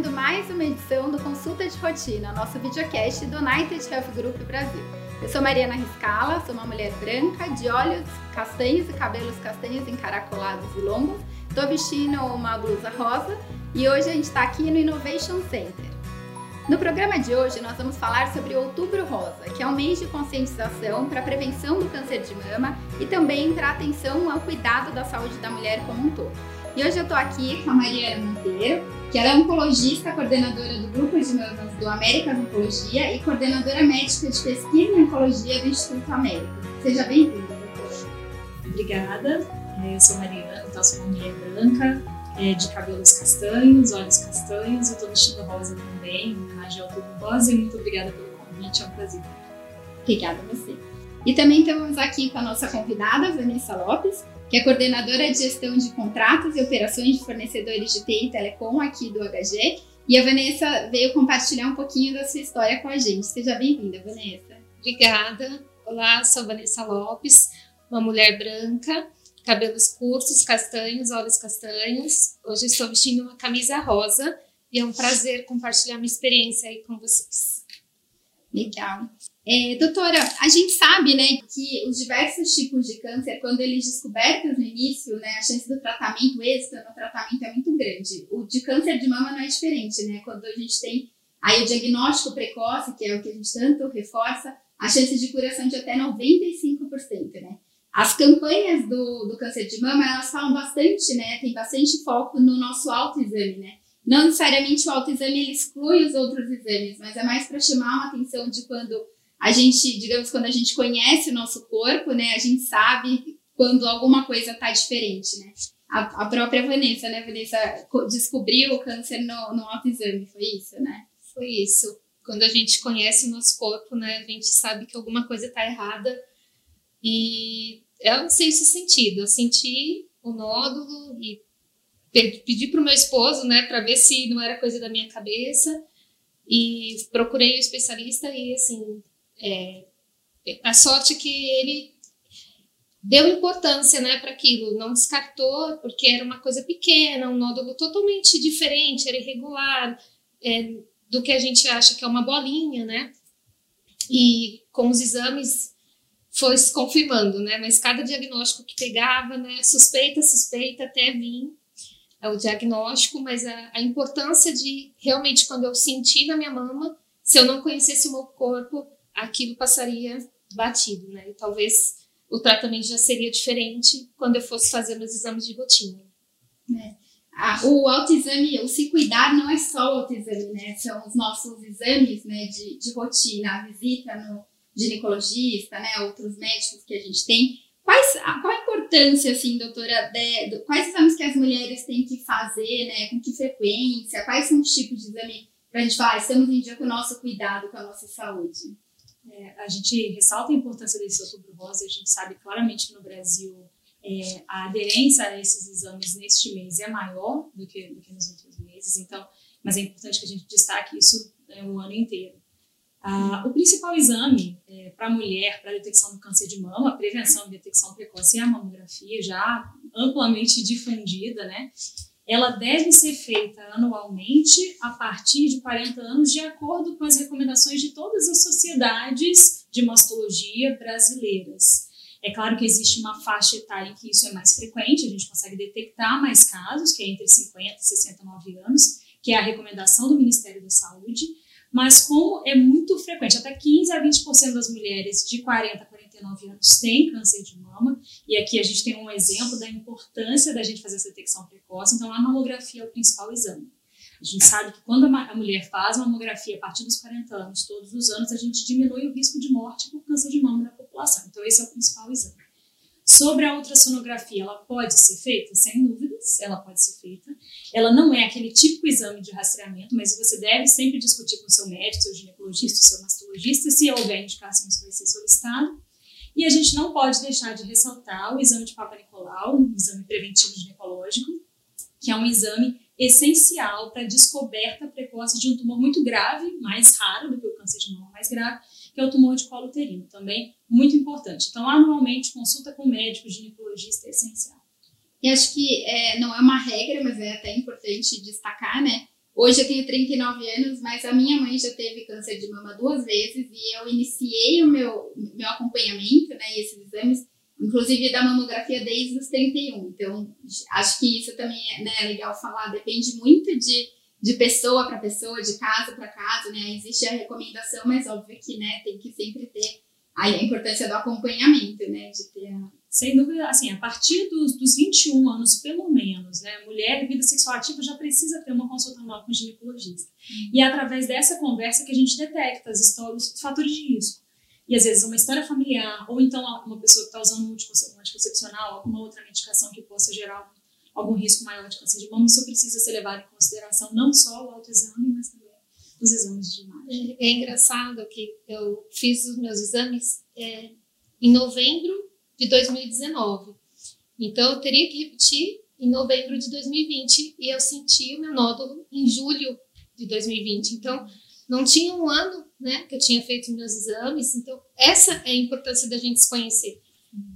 começando mais uma edição do Consulta de Rotina, nosso videocast do United Health Group Brasil. Eu sou Mariana Riscala, sou uma mulher branca, de olhos castanhos e cabelos castanhos encaracolados e longos. Estou vestindo uma blusa rosa e hoje a gente está aqui no Innovation Center. No programa de hoje, nós vamos falar sobre Outubro Rosa, que é um mês de conscientização para a prevenção do câncer de mama e também para atenção ao cuidado da saúde da mulher como um todo. E hoje eu estou aqui com a Mariana Monteiro, que ela é oncologista, coordenadora do grupo de mamas do América Oncologia e coordenadora médica de pesquisa em oncologia do Instituto América. Seja bem-vinda, doutora. Obrigada. É, eu sou Mariana, então sou uma mulher branca, é, de cabelos castanhos, olhos castanhos, eu estou vestindo rosa também, homenagem ao Rosa, e muito obrigada pelo convite, é um prazer. Obrigada a você. E também estamos aqui com a nossa convidada, Vanessa Lopes, que é coordenadora de gestão de contratos e operações de fornecedores de TI e Telecom aqui do HG. E a Vanessa veio compartilhar um pouquinho da sua história com a gente. Seja bem-vinda, Vanessa. Obrigada. Olá, sou Vanessa Lopes, uma mulher branca, cabelos curtos, castanhos, olhos castanhos. Hoje estou vestindo uma camisa rosa e é um prazer compartilhar minha experiência aí com vocês. Legal. É, doutora, a gente sabe, né, que os diversos tipos de câncer, quando eles descobertos no início, né, a chance do tratamento, o êxito no tratamento é muito grande. O de câncer de mama não é diferente, né? Quando a gente tem aí o diagnóstico precoce, que é o que a gente tanto reforça, a chance de curação de até 95%, né? As campanhas do, do câncer de mama, elas falam bastante, né? Tem bastante foco no nosso autoexame, né? Não necessariamente o autoexame exclui os outros exames, mas é mais para chamar uma atenção de quando a gente, digamos, quando a gente conhece o nosso corpo, né, a gente sabe quando alguma coisa está diferente, né? A, a, própria Vanessa, né, Vanessa descobriu o câncer no, no autoexame, foi isso, né? Foi isso. Quando a gente conhece o nosso corpo, né, a gente sabe que alguma coisa está errada e eu não sei esse sentido. Eu senti o nódulo e pedi para o meu esposo, né, para ver se não era coisa da minha cabeça e procurei o um especialista e assim é, a sorte que ele deu importância né, para aquilo, não descartou, porque era uma coisa pequena, um nódulo totalmente diferente, era irregular é, do que a gente acha que é uma bolinha, né? E com os exames foi se confirmando, né? Mas cada diagnóstico que pegava, né? Suspeita, suspeita, até vir é o diagnóstico, mas a, a importância de realmente quando eu senti na minha mama, se eu não conhecesse o meu corpo, aquilo passaria batido, né? E talvez o tratamento já seria diferente quando eu fosse fazer meus exames de rotina. Ah, o autoexame, o se cuidar não é só o autoexame, né? São os nossos exames né, de, de rotina, a visita no ginecologista, né? Outros médicos que a gente tem. Quais, qual a importância, assim, doutora, de, de, quais exames que as mulheres têm que fazer, né? Com que frequência? Quais são os tipos de exame para a gente falar, estamos em dia com o nosso cuidado, com a nossa saúde? É, a gente ressalta a importância desse outubro rosa, a gente sabe claramente que no Brasil é, a aderência a esses exames neste mês é maior do que, do que nos outros meses, então, mas é importante que a gente destaque isso é, o ano inteiro. Ah, o principal exame é, para mulher para detecção do câncer de mama, prevenção e detecção precoce é a mamografia, já amplamente difundida, né? Ela deve ser feita anualmente a partir de 40 anos, de acordo com as recomendações de todas as sociedades de mastologia brasileiras. É claro que existe uma faixa etária em que isso é mais frequente, a gente consegue detectar mais casos, que é entre 50 e 69 anos, que é a recomendação do Ministério da Saúde, mas como é muito frequente, até 15 a 20% das mulheres de 40 a 49 anos têm câncer de mama, e aqui a gente tem um exemplo da importância da gente fazer essa detecção precoce, então a mamografia é o principal exame. A gente sabe que quando a mulher faz mamografia a partir dos 40 anos, todos os anos, a gente diminui o risco de morte por câncer de mama na população. Então, esse é o principal exame. Sobre a ultrassonografia, ela pode ser feita? Sem dúvidas, ela pode ser feita. Ela não é aquele típico exame de rastreamento, mas você deve sempre discutir com o seu médico, seu ginecologista, seu mastologista, se houver indicação, isso vai ser solicitado. E a gente não pode deixar de ressaltar o exame de Papa Nicolau, um exame preventivo ginecológico, que é um exame essencial para a descoberta precoce de um tumor muito grave, mais raro do que o câncer de mama mais grave, que é o tumor de colo uterino, também muito importante. Então, anualmente, consulta com médico ginecologista é essencial. E acho que é, não é uma regra, mas é até importante destacar, né? Hoje eu tenho 39 anos, mas a minha mãe já teve câncer de mama duas vezes e eu iniciei o meu, meu acompanhamento, né, esses exames, inclusive da mamografia desde os 31. Então, acho que isso também é né, legal falar, depende muito de, de pessoa para pessoa, de casa para casa, né? Existe a recomendação, mas óbvio que né, tem que sempre ter a importância do acompanhamento, né? De ter a... Sem dúvida, assim, a partir dos, dos 21 anos, pelo menos, né? Mulher de vida sexual ativa já precisa ter uma consulta anual com ginecologista. Uhum. E é através dessa conversa que a gente detecta as histórias, os fatores de risco. E às vezes uma história familiar, ou então uma pessoa que está usando um anticoncepcional, alguma outra medicação que possa gerar algum risco maior de câncer de mama, isso precisa ser levado em consideração não só o autoexame, mas também os exames de imagem. É, é engraçado que eu fiz os meus exames é, em novembro de 2019. Então eu teria que repetir em novembro de 2020 e eu senti o meu nódulo em julho de 2020. Então não tinha um ano, né, que eu tinha feito meus exames. Então essa é a importância da gente se conhecer.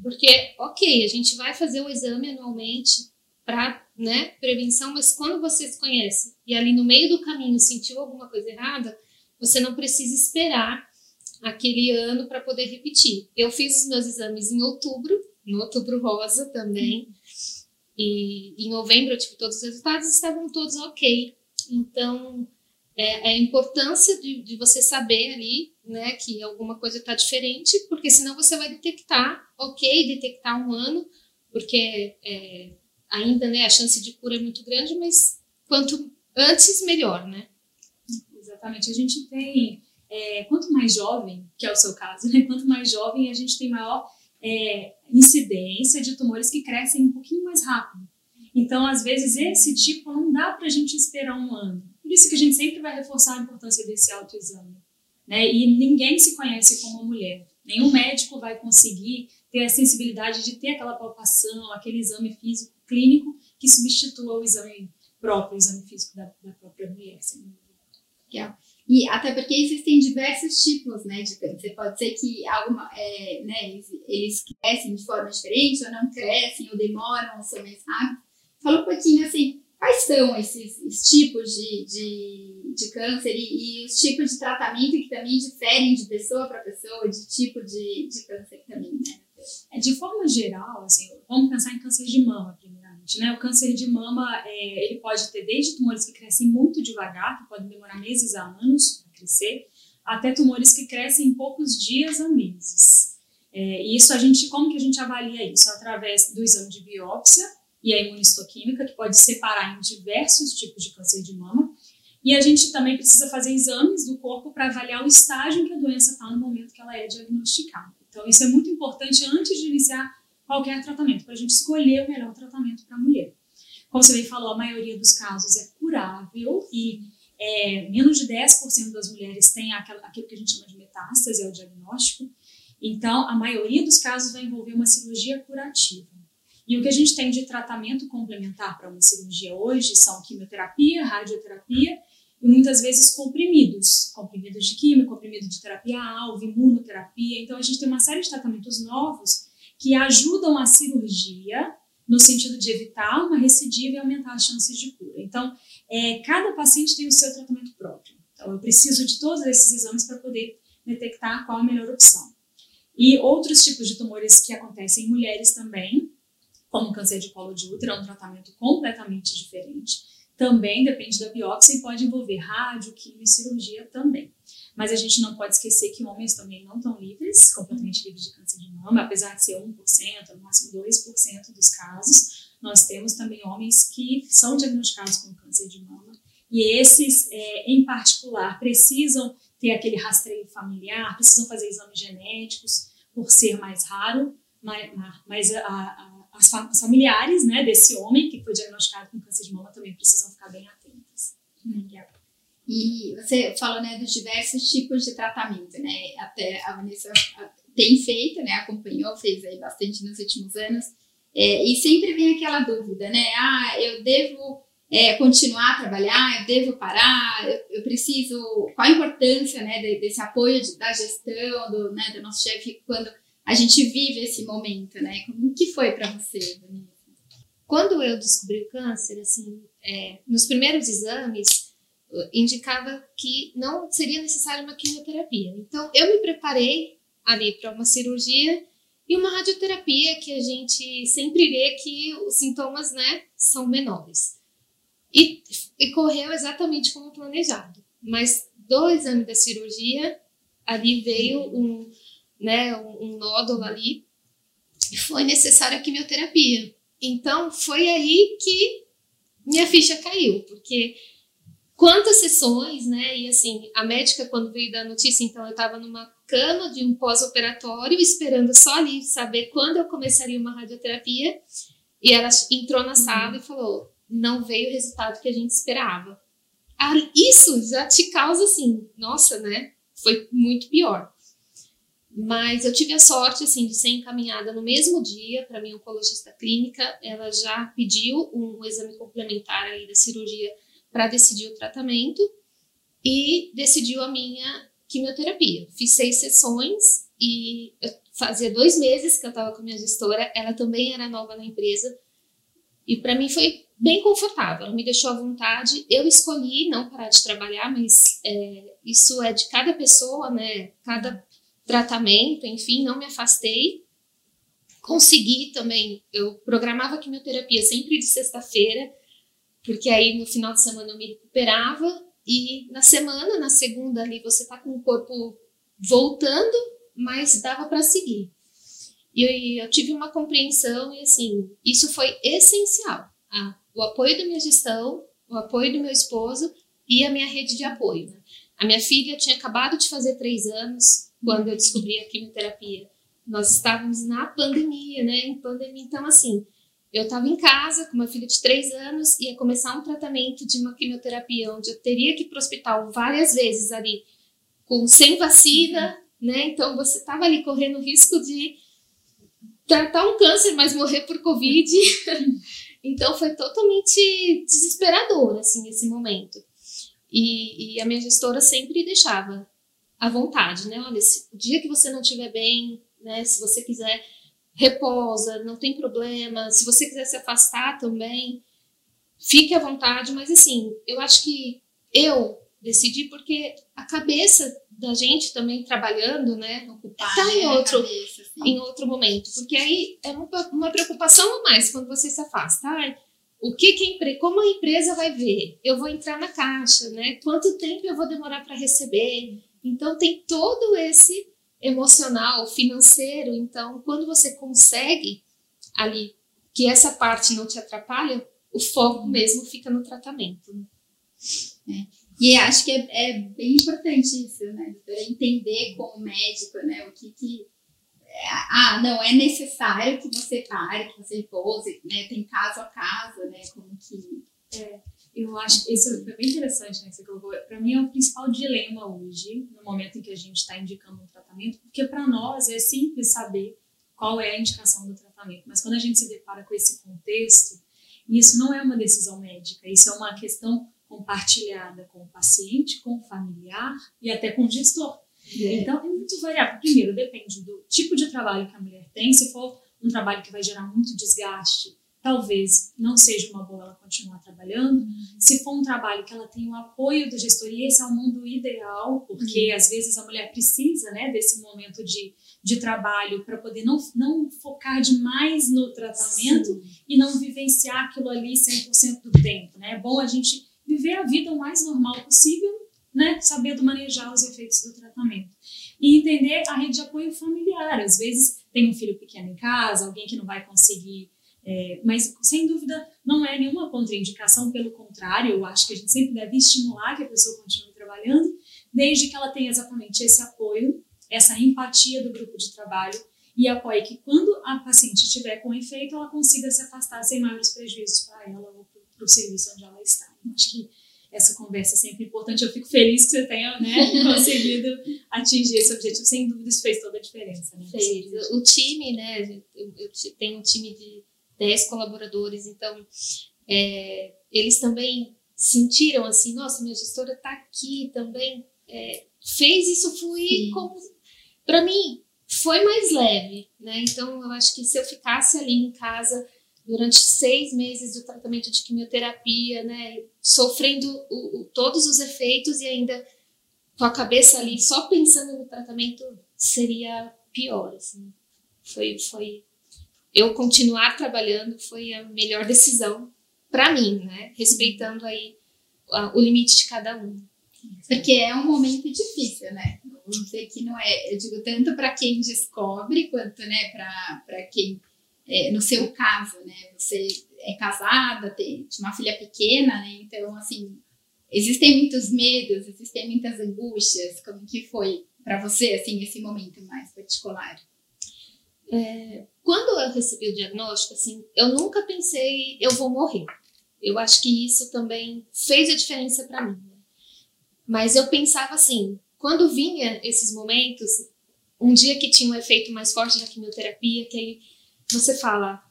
Porque, ok, a gente vai fazer o exame anualmente para né, prevenção, mas quando você se conhece e ali no meio do caminho sentiu alguma coisa errada, você não precisa esperar aquele ano para poder repetir. Eu fiz os meus exames em outubro, no outubro rosa também, e em novembro eu tive todos os resultados estavam todos ok. Então, é, é a importância de, de, você saber ali, né, que alguma coisa está diferente, porque senão você vai detectar, ok, detectar um ano, porque é, ainda, né, a chance de cura é muito grande, mas quanto antes, melhor, né? Exatamente. A gente tem, é, quanto mais jovem, que é o seu caso, né, quanto mais jovem, a gente tem maior é, incidência de tumores que crescem um pouquinho mais rápido. Então, às vezes, esse tipo não dá para a gente esperar um ano. Por isso que a gente sempre vai reforçar a importância desse autoexame. Né? E ninguém se conhece como mulher. Nenhum médico vai conseguir ter a sensibilidade de ter aquela palpação, aquele exame físico clínico que substitua o exame próprio, o exame físico da, da própria mulher. Legal. E até porque existem diversos tipos né, de câncer. Pode ser que alguma, é, né, eles crescem de forma diferente, ou não crescem, ou demoram, ou são mais rápidos. Fala um pouquinho assim, quais são esses, esses tipos de, de, de câncer e, e, os tipos de tratamento que também diferem de pessoa para pessoa, de tipo de, de câncer também, né? É, de forma geral, assim, vamos pensar em câncer de mama, primeiramente, né? O câncer de mama, é, ele pode ter desde tumores que crescem muito devagar, que podem demorar meses a anos para crescer, até tumores que crescem em poucos dias a meses. É, e isso a gente, como que a gente avalia isso? Através do exame de biópsia e a imunistoquímica, que pode separar em diversos tipos de câncer de mama. E a gente também precisa fazer exames do corpo para avaliar o estágio em que a doença está no momento que ela é diagnosticada. Então, isso é muito importante antes de iniciar qualquer tratamento, para a gente escolher o melhor tratamento para a mulher. Como você bem falou, a maioria dos casos é curável e é, menos de 10% das mulheres tem aquilo, aquilo que a gente chama de metástase, é o diagnóstico. Então, a maioria dos casos vai envolver uma cirurgia curativa. E o que a gente tem de tratamento complementar para uma cirurgia hoje são quimioterapia, radioterapia e muitas vezes comprimidos, comprimidos de química, comprimido de terapia-alvo, imunoterapia. Então, a gente tem uma série de tratamentos novos que ajudam a cirurgia no sentido de evitar uma recidiva e aumentar as chances de cura. Então, é, cada paciente tem o seu tratamento próprio. Então, eu preciso de todos esses exames para poder detectar qual a melhor opção. E outros tipos de tumores que acontecem em mulheres também, como câncer de colo de útero, é um tratamento completamente diferente também depende da biópsia e pode envolver rádio, quimio e cirurgia também. Mas a gente não pode esquecer que homens também não estão livres, completamente livres de câncer de mama, apesar de ser 1%, no máximo 2% dos casos. Nós temos também homens que são diagnosticados com câncer de mama e esses, é, em particular, precisam ter aquele rastreio familiar, precisam fazer exames genéticos, por ser mais raro, mas, mas a, a as familiares né, desse homem que foi diagnosticado com câncer de mama também precisam ficar bem atentas. Hum. E você falou né, dos diversos tipos de tratamento, né? Até a Vanessa tem feito, né? Acompanhou, fez aí bastante nos últimos anos. É, e sempre vem aquela dúvida, né? Ah, eu devo é, continuar a trabalhar, eu devo parar, eu, eu preciso. Qual a importância né, desse apoio de, da gestão, do, né, do nosso chefe, quando a gente vive esse momento, né? Como que foi para você, Vanessa? Quando eu descobri o câncer, assim, é, nos primeiros exames, indicava que não seria necessária uma quimioterapia. Então, eu me preparei ali para uma cirurgia e uma radioterapia que a gente sempre vê que os sintomas, né, são menores. E, e correu exatamente como planejado. Mas do exame da cirurgia, ali veio um, né, um, um nódulo ali e foi necessária a quimioterapia. Então, foi aí que minha ficha caiu, porque quantas sessões, né? E assim, a médica, quando veio dar notícia, então eu estava numa cama de um pós-operatório, esperando só ali saber quando eu começaria uma radioterapia. E ela entrou na sala uhum. e falou: não veio o resultado que a gente esperava. Isso já te causa assim, nossa, né? Foi muito pior. Mas eu tive a sorte assim de ser encaminhada no mesmo dia para minha oncologista clínica. Ela já pediu um exame complementar aí da cirurgia para decidir o tratamento e decidiu a minha quimioterapia. Fiz seis sessões e fazia dois meses que eu estava com a minha gestora. Ela também era nova na empresa e para mim foi bem confortável. Ela me deixou à vontade. Eu escolhi não parar de trabalhar, mas é, isso é de cada pessoa, né? Cada tratamento, enfim, não me afastei. Consegui também. Eu programava quimioterapia sempre de sexta-feira, porque aí no final de semana eu me recuperava e na semana, na segunda ali, você tá com o corpo voltando, mas dava para seguir. E eu, eu, tive uma compreensão e assim, isso foi essencial. O apoio da minha gestão, o apoio do meu esposo e a minha rede de apoio. Né? A minha filha tinha acabado de fazer três anos quando eu descobri a quimioterapia. Nós estávamos na pandemia, né? Em pandemia, então assim, eu estava em casa com uma filha de três anos, ia começar um tratamento de uma quimioterapia onde eu teria que ir para o hospital várias vezes ali, com sem vacina, né? Então você estava ali correndo o risco de tratar um câncer, mas morrer por Covid. então foi totalmente desesperador, assim, esse momento. E, e, a minha gestora sempre deixava à vontade, né? Olha, se, o dia que você não estiver bem, né? Se você quiser reposa, não tem problema. Se você quiser se afastar também, fique à vontade. Mas assim, eu acho que eu decidi porque a cabeça da gente também trabalhando, né, ocupar tá em outro cabeça, em outro momento, porque aí é uma, uma preocupação a mais quando você se afasta. O que que a empresa, como a empresa vai ver? Eu vou entrar na caixa, né? Quanto tempo eu vou demorar para receber? Então tem todo esse emocional, financeiro. Então, quando você consegue ali que essa parte não te atrapalha, o foco mesmo fica no tratamento. Né? É. E acho que é, é, bem importante isso, né? Entender como médico, né? O que que ah, não, é necessário que você pare, que você repose, né? Tem caso a caso, né? Como que. É. Eu acho que isso é bem interessante, né, que você colocou. Para mim é o principal dilema hoje, no momento em que a gente está indicando um tratamento, porque para nós é simples saber qual é a indicação do tratamento, mas quando a gente se depara com esse contexto, isso não é uma decisão médica, isso é uma questão compartilhada com o paciente, com o familiar e até com o gestor. É. Então é muito variável. Primeiro, depende do tipo de trabalho que a mulher tem. Se for um trabalho que vai gerar muito desgaste, talvez não seja uma boa ela continuar trabalhando. Uhum. Se for um trabalho que ela tem o apoio do gestor, e esse é o mundo ideal, porque uhum. às vezes a mulher precisa né, desse momento de, de trabalho para poder não, não focar demais no tratamento Sim. e não vivenciar aquilo ali 100% do tempo. Né? É bom a gente viver a vida o mais normal possível, né, sabendo manejar os efeitos do tratamento. E entender a rede de apoio familiar. Às vezes tem um filho pequeno em casa, alguém que não vai conseguir é, mas, sem dúvida, não é nenhuma contraindicação, pelo contrário, eu acho que a gente sempre deve estimular que a pessoa continue trabalhando, desde que ela tenha exatamente esse apoio, essa empatia do grupo de trabalho e apoie que, quando a paciente estiver com efeito, ela consiga se afastar sem maiores prejuízos para ela ou para o serviço onde ela está. Eu acho que essa conversa é sempre importante. Eu fico feliz que você tenha né, conseguido atingir esse objetivo. Sem dúvida, isso fez toda a diferença. Né? Fez. O time, né? Eu, eu tenho um time de 10 colaboradores, então é, eles também sentiram assim, nossa, minha gestora está aqui também, é, fez isso fluir como, para mim, foi mais leve, né? Então eu acho que se eu ficasse ali em casa durante seis meses do tratamento de quimioterapia, né, sofrendo o, o, todos os efeitos e ainda com a cabeça ali só pensando no tratamento seria pior. Assim. Foi, foi eu continuar trabalhando foi a melhor decisão para mim, né, respeitando aí o limite de cada um. Porque é um momento difícil, né? Não sei que não é, eu digo tanto para quem descobre quanto, né, para quem é, no seu caso, né? Você é casada, tem uma filha pequena, né? Então, assim, existem muitos medos, existem muitas angústias. Como que foi para você, assim, esse momento mais particular? É, quando eu recebi o diagnóstico, assim, eu nunca pensei eu vou morrer. Eu acho que isso também fez a diferença para mim. Né? Mas eu pensava assim, quando vinha esses momentos, um dia que tinha um efeito mais forte da quimioterapia, que aí você fala,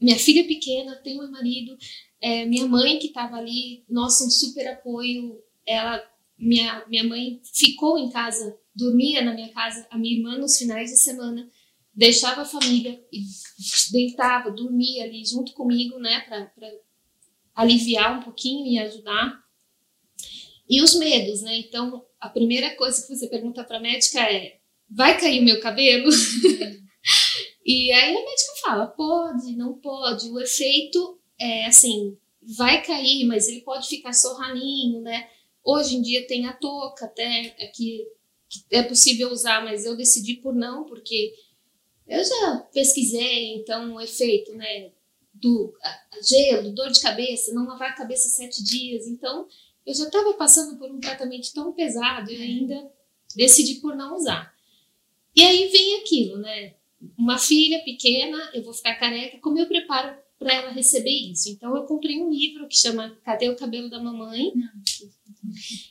minha filha pequena, tem um marido, é, minha mãe que estava ali, nossa, um super apoio, ela, minha, minha mãe ficou em casa, dormia na minha casa, a minha irmã nos finais de semana, deixava a família e deitava, dormia ali junto comigo, né, para aliviar um pouquinho e ajudar. E os medos, né? Então, a primeira coisa que você pergunta para a médica é: vai cair o meu cabelo? E aí a médica fala, pode, não pode. O efeito é assim, vai cair, mas ele pode ficar só ralinho, né? Hoje em dia tem a touca até que é possível usar, mas eu decidi por não, porque eu já pesquisei, então o efeito, né, do gelo, dor de cabeça, não lavar a cabeça sete dias, então eu já estava passando por um tratamento tão pesado e ainda decidi por não usar. E aí vem aquilo, né? uma filha pequena, eu vou ficar careca, como eu preparo para ela receber isso? Então eu comprei um livro que chama Cadê o cabelo da mamãe?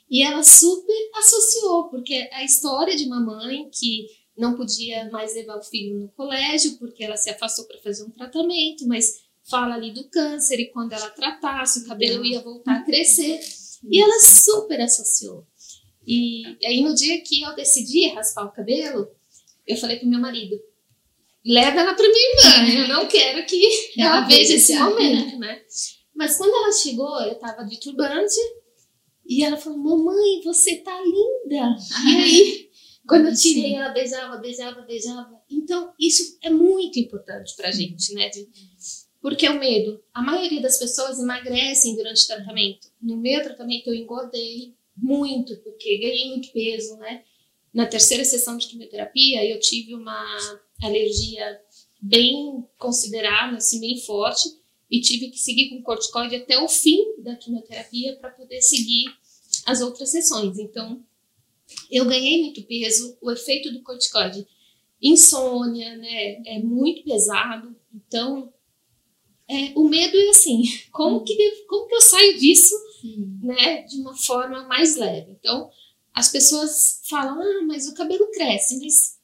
E ela super associou, porque a história de mamãe que não podia mais levar o filho no colégio porque ela se afastou para fazer um tratamento, mas fala ali do câncer e quando ela tratasse o cabelo ia voltar a crescer. E ela super associou. E aí no dia que eu decidi raspar o cabelo, eu falei pro meu marido, leva ela para minha irmã. Eu não quero que ela, veja esse momento, né? Mas quando ela chegou, eu tava de turbante e ela falou: Mamãe, você tá linda. e aí, quando eu tirei, ela beijava, beijava, beijava. Então, isso é muito importante pra gente, né? De, porque o medo, a maioria das pessoas emagrecem durante o tratamento. No meu tratamento, eu engordei muito, porque ganhei muito peso, né? Na terceira sessão de quimioterapia, eu tive uma alergia bem considerada, assim, bem forte, e tive que seguir com corticoide até o fim da quimioterapia para poder seguir as outras sessões. Então, eu ganhei muito peso, o efeito do corticoide, insônia, né, é muito pesado. Então, é, o medo é assim, como que, como que eu saio disso, né, de uma forma mais leve? Então, as pessoas falam, ah, mas o cabelo cresce, mas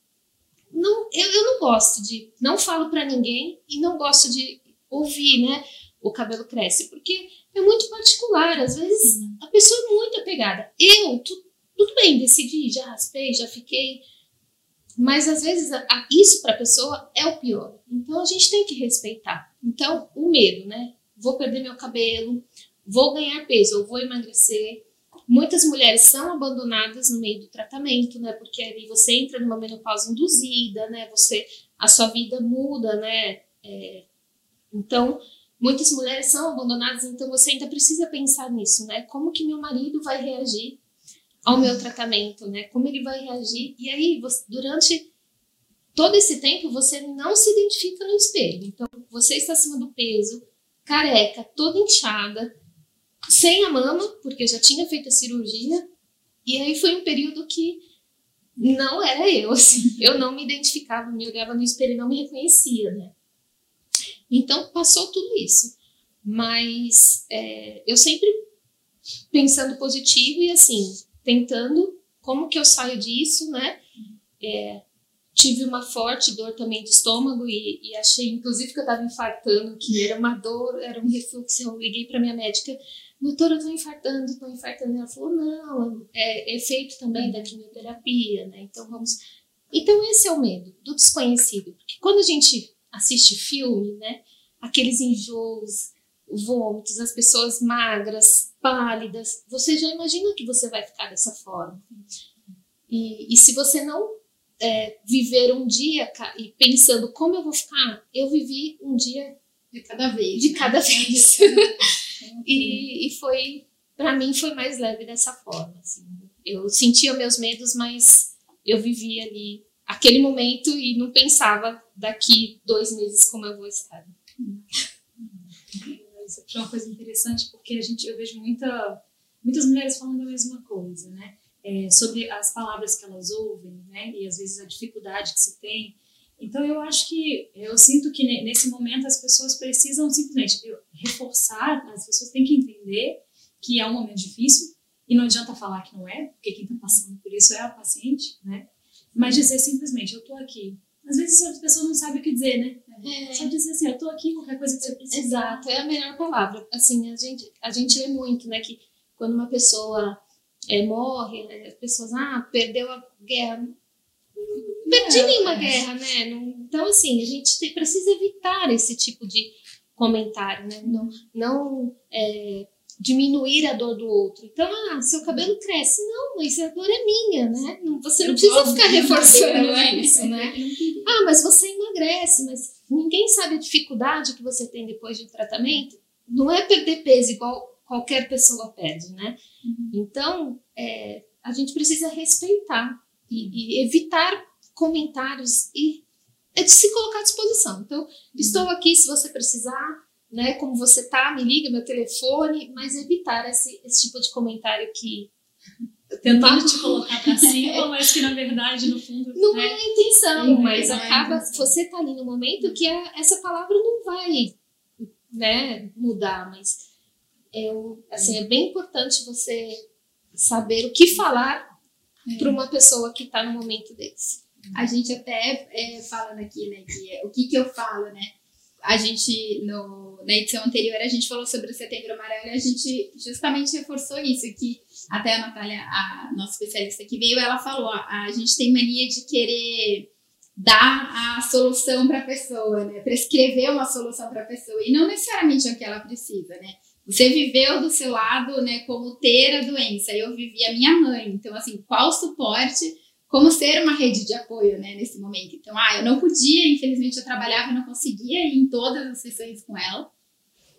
não, eu, eu não gosto de, não falo para ninguém e não gosto de ouvir, né? O cabelo cresce, porque é muito particular. Às vezes a pessoa é muito apegada. Eu, tu, tudo bem, decidi, já raspei, já fiquei. Mas às vezes a, isso para a pessoa é o pior. Então a gente tem que respeitar. Então, o medo, né? Vou perder meu cabelo, vou ganhar peso ou vou emagrecer Muitas mulheres são abandonadas no meio do tratamento, né? Porque ali você entra numa menopausa induzida, né? Você, a sua vida muda, né? É, então, muitas mulheres são abandonadas, então você ainda precisa pensar nisso, né? Como que meu marido vai reagir ao meu tratamento, né? Como ele vai reagir? E aí, você, durante todo esse tempo, você não se identifica no espelho. Então, você está acima do peso, careca, toda inchada, sem a mama, porque já tinha feito a cirurgia, e aí foi um período que não era eu, assim, eu não me identificava, me olhava no espelho e não me reconhecia, né? Então passou tudo isso, mas é, eu sempre pensando positivo e assim, tentando como que eu saio disso, né? É, tive uma forte dor também de estômago e, e achei, inclusive, que eu estava infartando, que era uma dor, era um refluxo. Eu liguei para minha médica doutora, eu tô infartando, tô infartando. Ela falou, não, é efeito também da quimioterapia, né? Então vamos. Então esse é o medo do desconhecido, porque quando a gente assiste filme, né? aqueles enjoos, vômitos, as pessoas magras, pálidas, você já imagina que você vai ficar dessa forma. E, e se você não é, viver um dia e pensando como eu vou ficar, eu vivi um dia de cada vez. De né? cada vez. e, e foi, para mim, foi mais leve dessa forma. Assim. Eu sentia meus medos, mas eu vivia ali aquele momento e não pensava daqui dois meses como eu vou estar. Isso é uma coisa interessante porque a gente, eu vejo muita, muitas mulheres falando a mesma coisa, né? É, sobre as palavras que elas ouvem, né? E às vezes a dificuldade que se tem. Então eu acho que eu sinto que nesse momento as pessoas precisam simplesmente reforçar, as pessoas têm que entender que é um momento difícil e não adianta falar que não é, porque quem está passando por isso é a paciente, né? Mas dizer simplesmente, eu estou aqui. Às vezes as pessoas não sabem o que dizer, né? É. Só dizer assim, eu estou aqui, qualquer coisa que você precisa. Exato, é a melhor palavra. Assim, a gente, a gente lê muito, né? Que quando uma pessoa é, morre, né, as pessoas, ah, perdeu a guerra. Não perdi é, nenhuma é. guerra, né? Não, então, assim, a gente tem, precisa evitar esse tipo de comentário, né? Não, não é, diminuir a dor do outro. Então, ah, seu cabelo cresce. Não, mas a dor é minha, né? Você não precisa ficar reforçando isso, né? Ah, mas você emagrece, mas ninguém sabe a dificuldade que você tem depois de um tratamento. Não é perder peso igual qualquer pessoa perde, né? Uhum. Então, é, a gente precisa respeitar e, e, evitar comentários e é de se colocar à disposição. Então, uhum. estou aqui se você precisar, né? Como você tá, me liga, meu telefone, mas evitar esse, esse tipo de comentário que tentando te colocar para cima, mas que na verdade no fundo não né? é a intenção, Sim, mas é acaba intenção. você tá ali no momento que a, essa palavra não vai, né, mudar, mas é, assim, é bem importante você saber o que falar é. para uma pessoa que está no momento desse. A gente até é, falando aqui, né, que é, o que que eu falo, né? A gente, no, na edição anterior, a gente falou sobre o Setembro Amarelo e a gente justamente reforçou isso, que até a Natália, a nossa especialista que veio, ela falou, a, a gente tem mania de querer dar a solução para a pessoa, né? Prescrever uma solução para a pessoa e não necessariamente é o que ela precisa, né? Você viveu do seu lado, né, como ter a doença. Eu vivi a minha mãe. Então, assim, qual suporte, como ser uma rede de apoio, né, nesse momento. Então, ah, eu não podia, infelizmente eu trabalhava, eu não conseguia ir em todas as sessões com ela.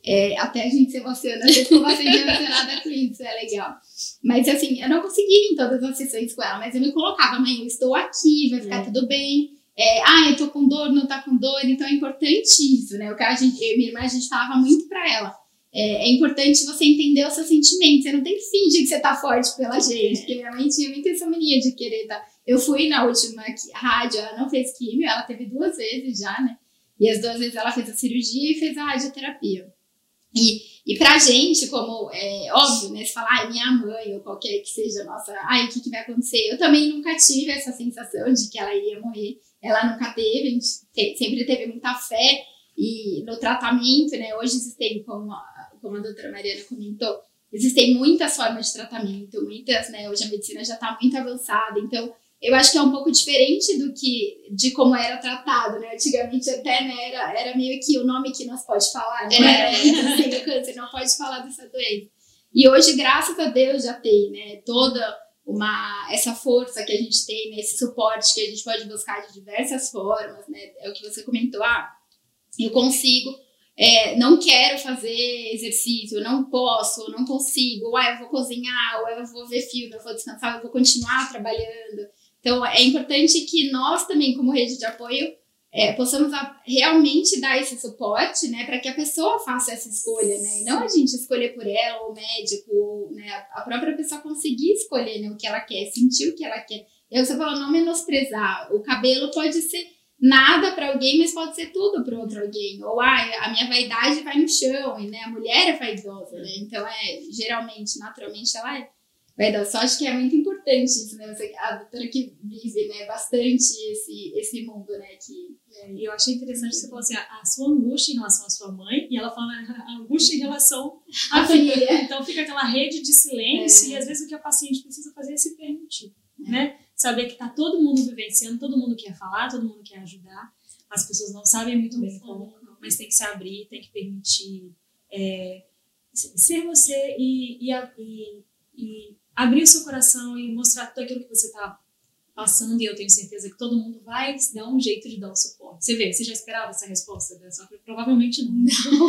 É, até a gente se emociona, às vezes com bastante emocionada com isso, é legal. Mas assim, eu não conseguia ir em todas as sessões com ela, mas eu me colocava, mãe, eu estou aqui, vai ficar é. tudo bem. É, ah, eu tô com dor, não tá com dor, então é importante isso, né? O que a gente, eu minha irmã, a gente falava muito para ela é, é, importante você entender os seus sentimentos. Você não tem que fingir que você tá forte pela gente, porque minha mãe tinha muita essa mania de querer tá. Eu fui na última rádio, ela não fez químio, ela teve duas vezes já, né? E as duas vezes ela fez a cirurgia e fez a radioterapia. E, e pra gente, como é óbvio, né? Se falar, ai, minha mãe, ou qualquer que seja nossa, ai, o que, que vai acontecer? Eu também nunca tive essa sensação de que ela iria morrer. Ela nunca teve, a gente te, sempre teve muita fé e no tratamento, né? Hoje existem, como como a doutora Mariana comentou, existem muitas formas de tratamento, muitas, né? Hoje a medicina já está muito avançada, então eu acho que é um pouco diferente do que de como era tratado, né? Antigamente até né, era, era meio que o nome que nós pode falar, não é. era tem o câncer, não pode falar dessa doença. E hoje, graças a Deus, já tem, né? Toda uma essa força que a gente tem, né, esse suporte que a gente pode buscar de diversas formas, né? É o que você comentou, ah, eu consigo é, não quero fazer exercício, não posso, não consigo, ou ah, eu vou cozinhar, ou eu vou ver filme, eu vou descansar, eu vou continuar trabalhando. Então, é importante que nós também, como rede de apoio, é, possamos realmente dar esse suporte, né, para que a pessoa faça essa escolha, né, e não a gente escolher por ela, o médico, ou, né, a própria pessoa conseguir escolher, né, o que ela quer, sentir o que ela quer. E você falou, não menosprezar, o cabelo pode ser nada para alguém, mas pode ser tudo para outro alguém. Ou ah, a minha vaidade vai no chão, e né, a mulher é vaidosa, né? Então é geralmente, naturalmente, ela é vaidosa. Só acho que é muito importante isso, né? Você, a doutora que vive né, bastante esse, esse mundo, né? Que, é, e eu achei interessante você falar assim, a, a, sua angústia em relação à sua mãe, e ela fala a angústia em relação à filha. Então fica aquela rede de silêncio, é. e às vezes o que a paciente precisa fazer é se permitir, é. né? saber que está todo mundo vivenciando, todo mundo quer falar, todo mundo quer ajudar. As pessoas não sabem muito bem como, mas tem que se abrir, tem que permitir é, ser você e, e, e, e, abrir o seu coração e mostrar tudo aquilo que você está passando. E eu tenho certeza que todo mundo vai dar um jeito de dar o suporte. Você vê, você já esperava essa resposta dessa? Provavelmente não.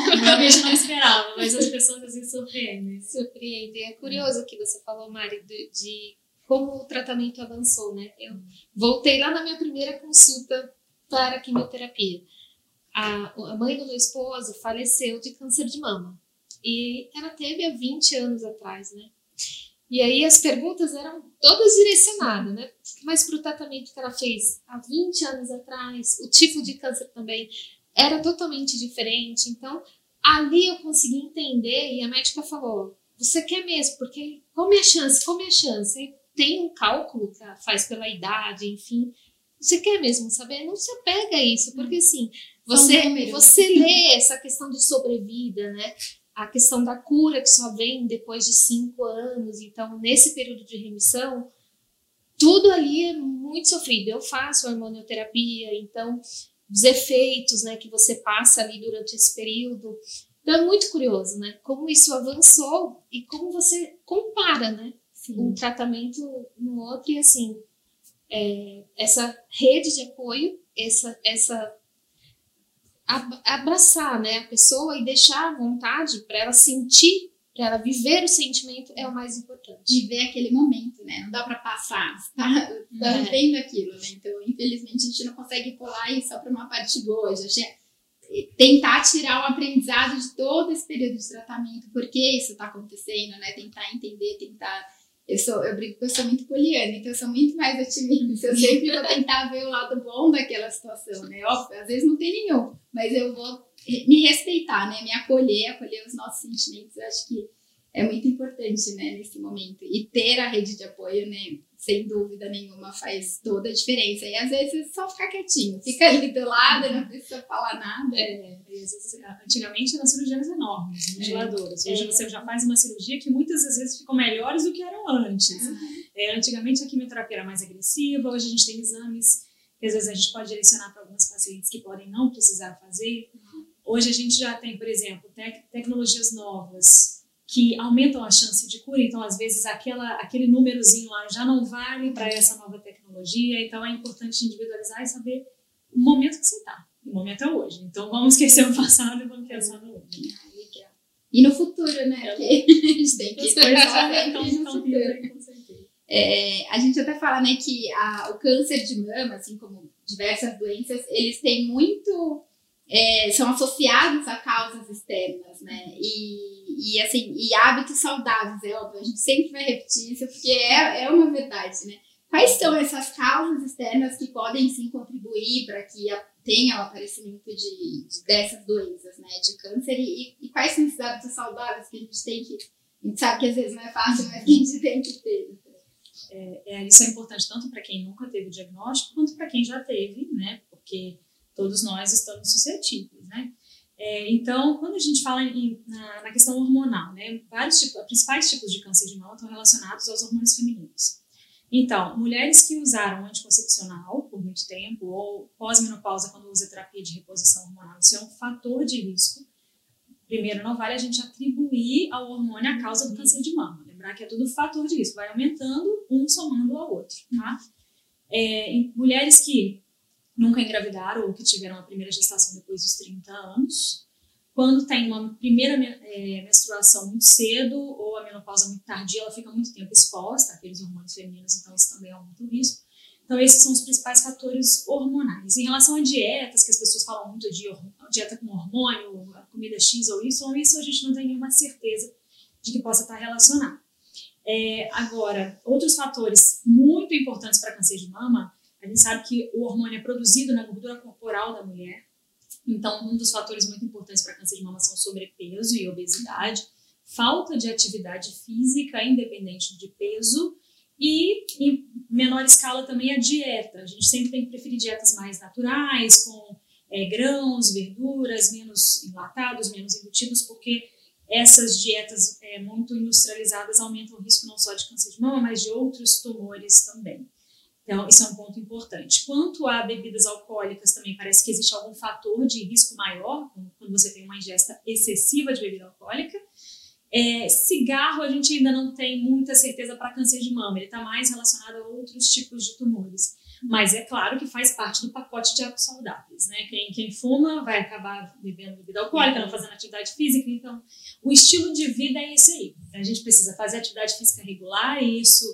Provavelmente não esperava, mas as pessoas às vezes surpreendem. Surpreendem. É curioso o que você falou, Mari, de, de como o tratamento avançou, né? Eu voltei lá na minha primeira consulta para quimioterapia. A, a mãe do meu esposo faleceu de câncer de mama. E ela teve há 20 anos atrás, né? E aí as perguntas eram todas direcionadas, né? Mas para o tratamento que ela fez há 20 anos atrás, o tipo de câncer também era totalmente diferente. Então, ali eu consegui entender e a médica falou: você quer mesmo? Porque como é a chance? Como é a chance? E tem um cálculo que faz pela idade, enfim. Você quer mesmo saber? Não se apega a isso, porque assim, você, você lê essa questão de sobrevida, né? A questão da cura que só vem depois de cinco anos. Então, nesse período de remissão, tudo ali é muito sofrido. Eu faço hormonioterapia, então os efeitos, né, que você passa ali durante esse período. Então é muito curioso, né? Como isso avançou e como você compara, né? Sim. um tratamento no outro e assim é, essa rede de apoio, essa essa abraçar né, a pessoa e deixar à vontade para ela sentir, para ela viver o sentimento é o mais importante. Viver aquele momento, né? Não dá para passar, tá, tá é. vivendo aquilo, né? Então, infelizmente, a gente não consegue pular isso só para uma parte boa. Já tentar tirar o aprendizado de todo esse período de tratamento, por que isso está acontecendo, né? Tentar entender, tentar eu sou, eu brinco que eu sou muito poliana, então eu sou muito mais otimista. Eu sempre vou tentar ver o lado bom daquela situação, né? Óbvio, às vezes não tem nenhum, mas eu vou me respeitar, né? Me acolher, acolher os nossos sentimentos. Acho que é muito importante, né, nesse momento. E ter a rede de apoio, né, sem dúvida nenhuma, faz toda a diferença. E às vezes só ficar quietinho, fica ali do lado, não precisa falar nada. É, antigamente eram cirurgias enormes, ventiladoras. É. Hoje é. você já faz uma cirurgia que muitas vezes ficam melhores do que eram antes. Uhum. É, antigamente a quimioterapia era mais agressiva, hoje a gente tem exames que às vezes a gente pode direcionar para alguns pacientes que podem não precisar fazer. Uhum. Hoje a gente já tem, por exemplo, tec tecnologias novas que aumentam a chance de cura. Então, às vezes, aquela, aquele númerozinho lá já não vale para essa nova tecnologia. Então, é importante individualizar e saber o momento que você está. O momento é hoje. Então, vamos esquecer o passado e vamos pensar no hoje. E no futuro, né? Porque a gente tem que pensar no futuro. É, a gente até fala né, que a, o câncer de mama, assim como diversas doenças, eles têm muito. É, são associados a causas externas, né? E e assim, e hábitos saudáveis, é óbvio, a gente sempre vai repetir isso, porque é, é uma verdade, né? Quais são essas causas externas que podem sim contribuir para que tenha o aparecimento de, de, dessas doenças, né? De câncer, e, e, quais são esses hábitos saudáveis que a gente tem que. A gente sabe que às vezes não é fácil, mas que a gente tem que ter. É, é, isso é importante tanto para quem nunca teve diagnóstico quanto para quem já teve, né? Porque todos nós estamos suscetíveis, né? É, então, quando a gente fala em, na, na, questão hormonal, né, vários tipos, principais tipos de câncer de mama estão relacionados aos hormônios femininos. Então, mulheres que usaram anticoncepcional por muito tempo ou pós-menopausa quando usa terapia de reposição hormonal, isso é um fator de risco. Primeiro, não vale a gente atribuir ao hormônio a causa do câncer de mama. Lembrar que é tudo fator de risco, vai aumentando um somando ao outro, tá? É, mulheres que nunca engravidaram ou que tiveram a primeira gestação depois dos 30 anos. Quando tem uma primeira é, menstruação muito cedo ou a menopausa muito tardia, ela fica muito tempo exposta àqueles hormônios femininos, então isso também aumenta o risco. Então, esses são os principais fatores hormonais. Em relação a dietas, que as pessoas falam muito de dieta com hormônio, comida X ou Y, isso a gente não tem nenhuma certeza de que possa estar relacionado. É, agora, outros fatores muito importantes para câncer de mama a gente sabe que o hormônio é produzido na gordura corporal da mulher. Então, um dos fatores muito importantes para câncer de mama são sobrepeso e obesidade, falta de atividade física independente de peso e, em menor escala, também a dieta. A gente sempre tem que preferir dietas mais naturais, com é, grãos, verduras, menos enlatados, menos embutidos, porque essas dietas é, muito industrializadas aumentam o risco não só de câncer de mama, mas de outros tumores também. Então, isso é um ponto importante. Quanto a bebidas alcoólicas, também parece que existe algum fator de risco maior quando você tem uma ingesta excessiva de bebida alcoólica. É, cigarro, a gente ainda não tem muita certeza para câncer de mama, ele está mais relacionado a outros tipos de tumores. Mas é claro que faz parte do pacote de hábitos saudáveis, né? Quem, quem fuma vai acabar bebendo bebida alcoólica, não fazendo atividade física. Então, o estilo de vida é esse aí. A gente precisa fazer atividade física regular e isso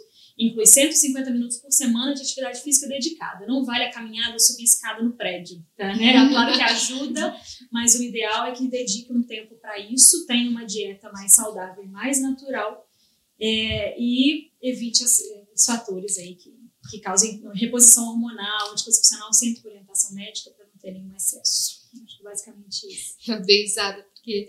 inclui 150 minutos por semana de atividade física dedicada. Não vale a caminhada ou subir escada no prédio, tá? Né? É claro que ajuda, mas o ideal é que dedique um tempo para isso, tenha uma dieta mais saudável e mais natural é, e evite as, os fatores aí que, que causem reposição hormonal, anticoncepcional, sempre orientação médica para não ter nenhum excesso. Acho que basicamente isso. Eu dei risada, porque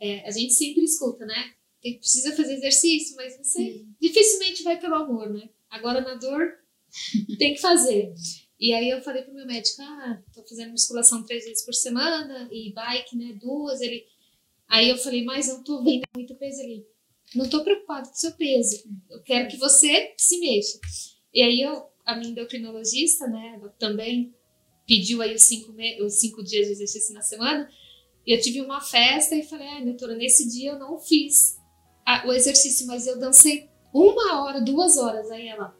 é, a gente sempre escuta, né? Precisa fazer exercício, mas você Sim. dificilmente vai pelo amor, né? Agora na dor tem que fazer. E aí eu falei pro meu médico, ah, tô fazendo musculação três vezes por semana e bike, né, duas. Ele, aí eu falei, mas eu tô vendo muito peso ali. Não tô preocupado com o seu peso. Eu quero que você se mexa. E aí eu, a minha endocrinologista, né, também pediu aí os cinco, os cinco dias de exercício na semana. E eu tive uma festa e falei, ah, doutora, nesse dia eu não fiz a, o exercício, mas eu dancei uma hora, duas horas. Aí ela,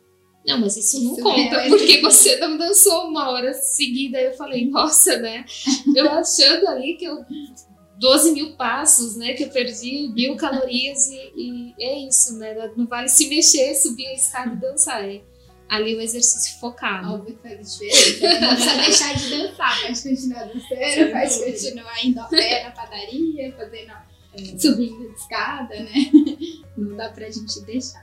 não, mas isso não isso conta, é, porque você não dançou uma hora seguida. Aí eu falei, nossa, né? Eu achando ali que eu. 12 mil passos, né? Que eu perdi mil calorias e, e é isso, né? Não vale se mexer, subir a escada e dançar. É ali o exercício focado. Óbvio que faz diferença. Não precisa deixar de dançar, pode continuar dançando, pode continuar indo a pé na padaria, fazendo subindo de escada, né? Não dá pra gente deixar.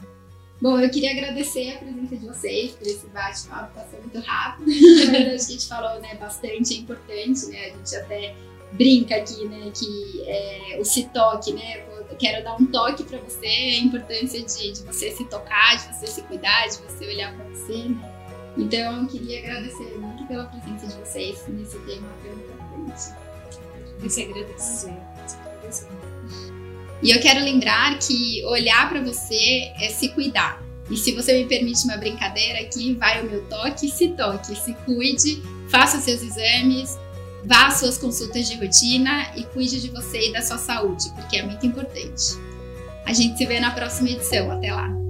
Bom, eu queria agradecer a presença de vocês por esse bate-papo, passou muito rápido, acho que a gente falou né, bastante, é importante, né? A gente até brinca aqui, né, que é, o se toque, né? Eu quero dar um toque para você, a importância de, de você se tocar, de você se cuidar, de você olhar para você, né? Então, eu queria agradecer muito pela presença de vocês nesse tema tão importante. Eu que agradecer. E eu quero lembrar que olhar para você é se cuidar. E se você me permite uma brincadeira aqui, vai o meu toque, se toque, se cuide, faça seus exames, vá às suas consultas de rotina e cuide de você e da sua saúde, porque é muito importante. A gente se vê na próxima edição. Até lá!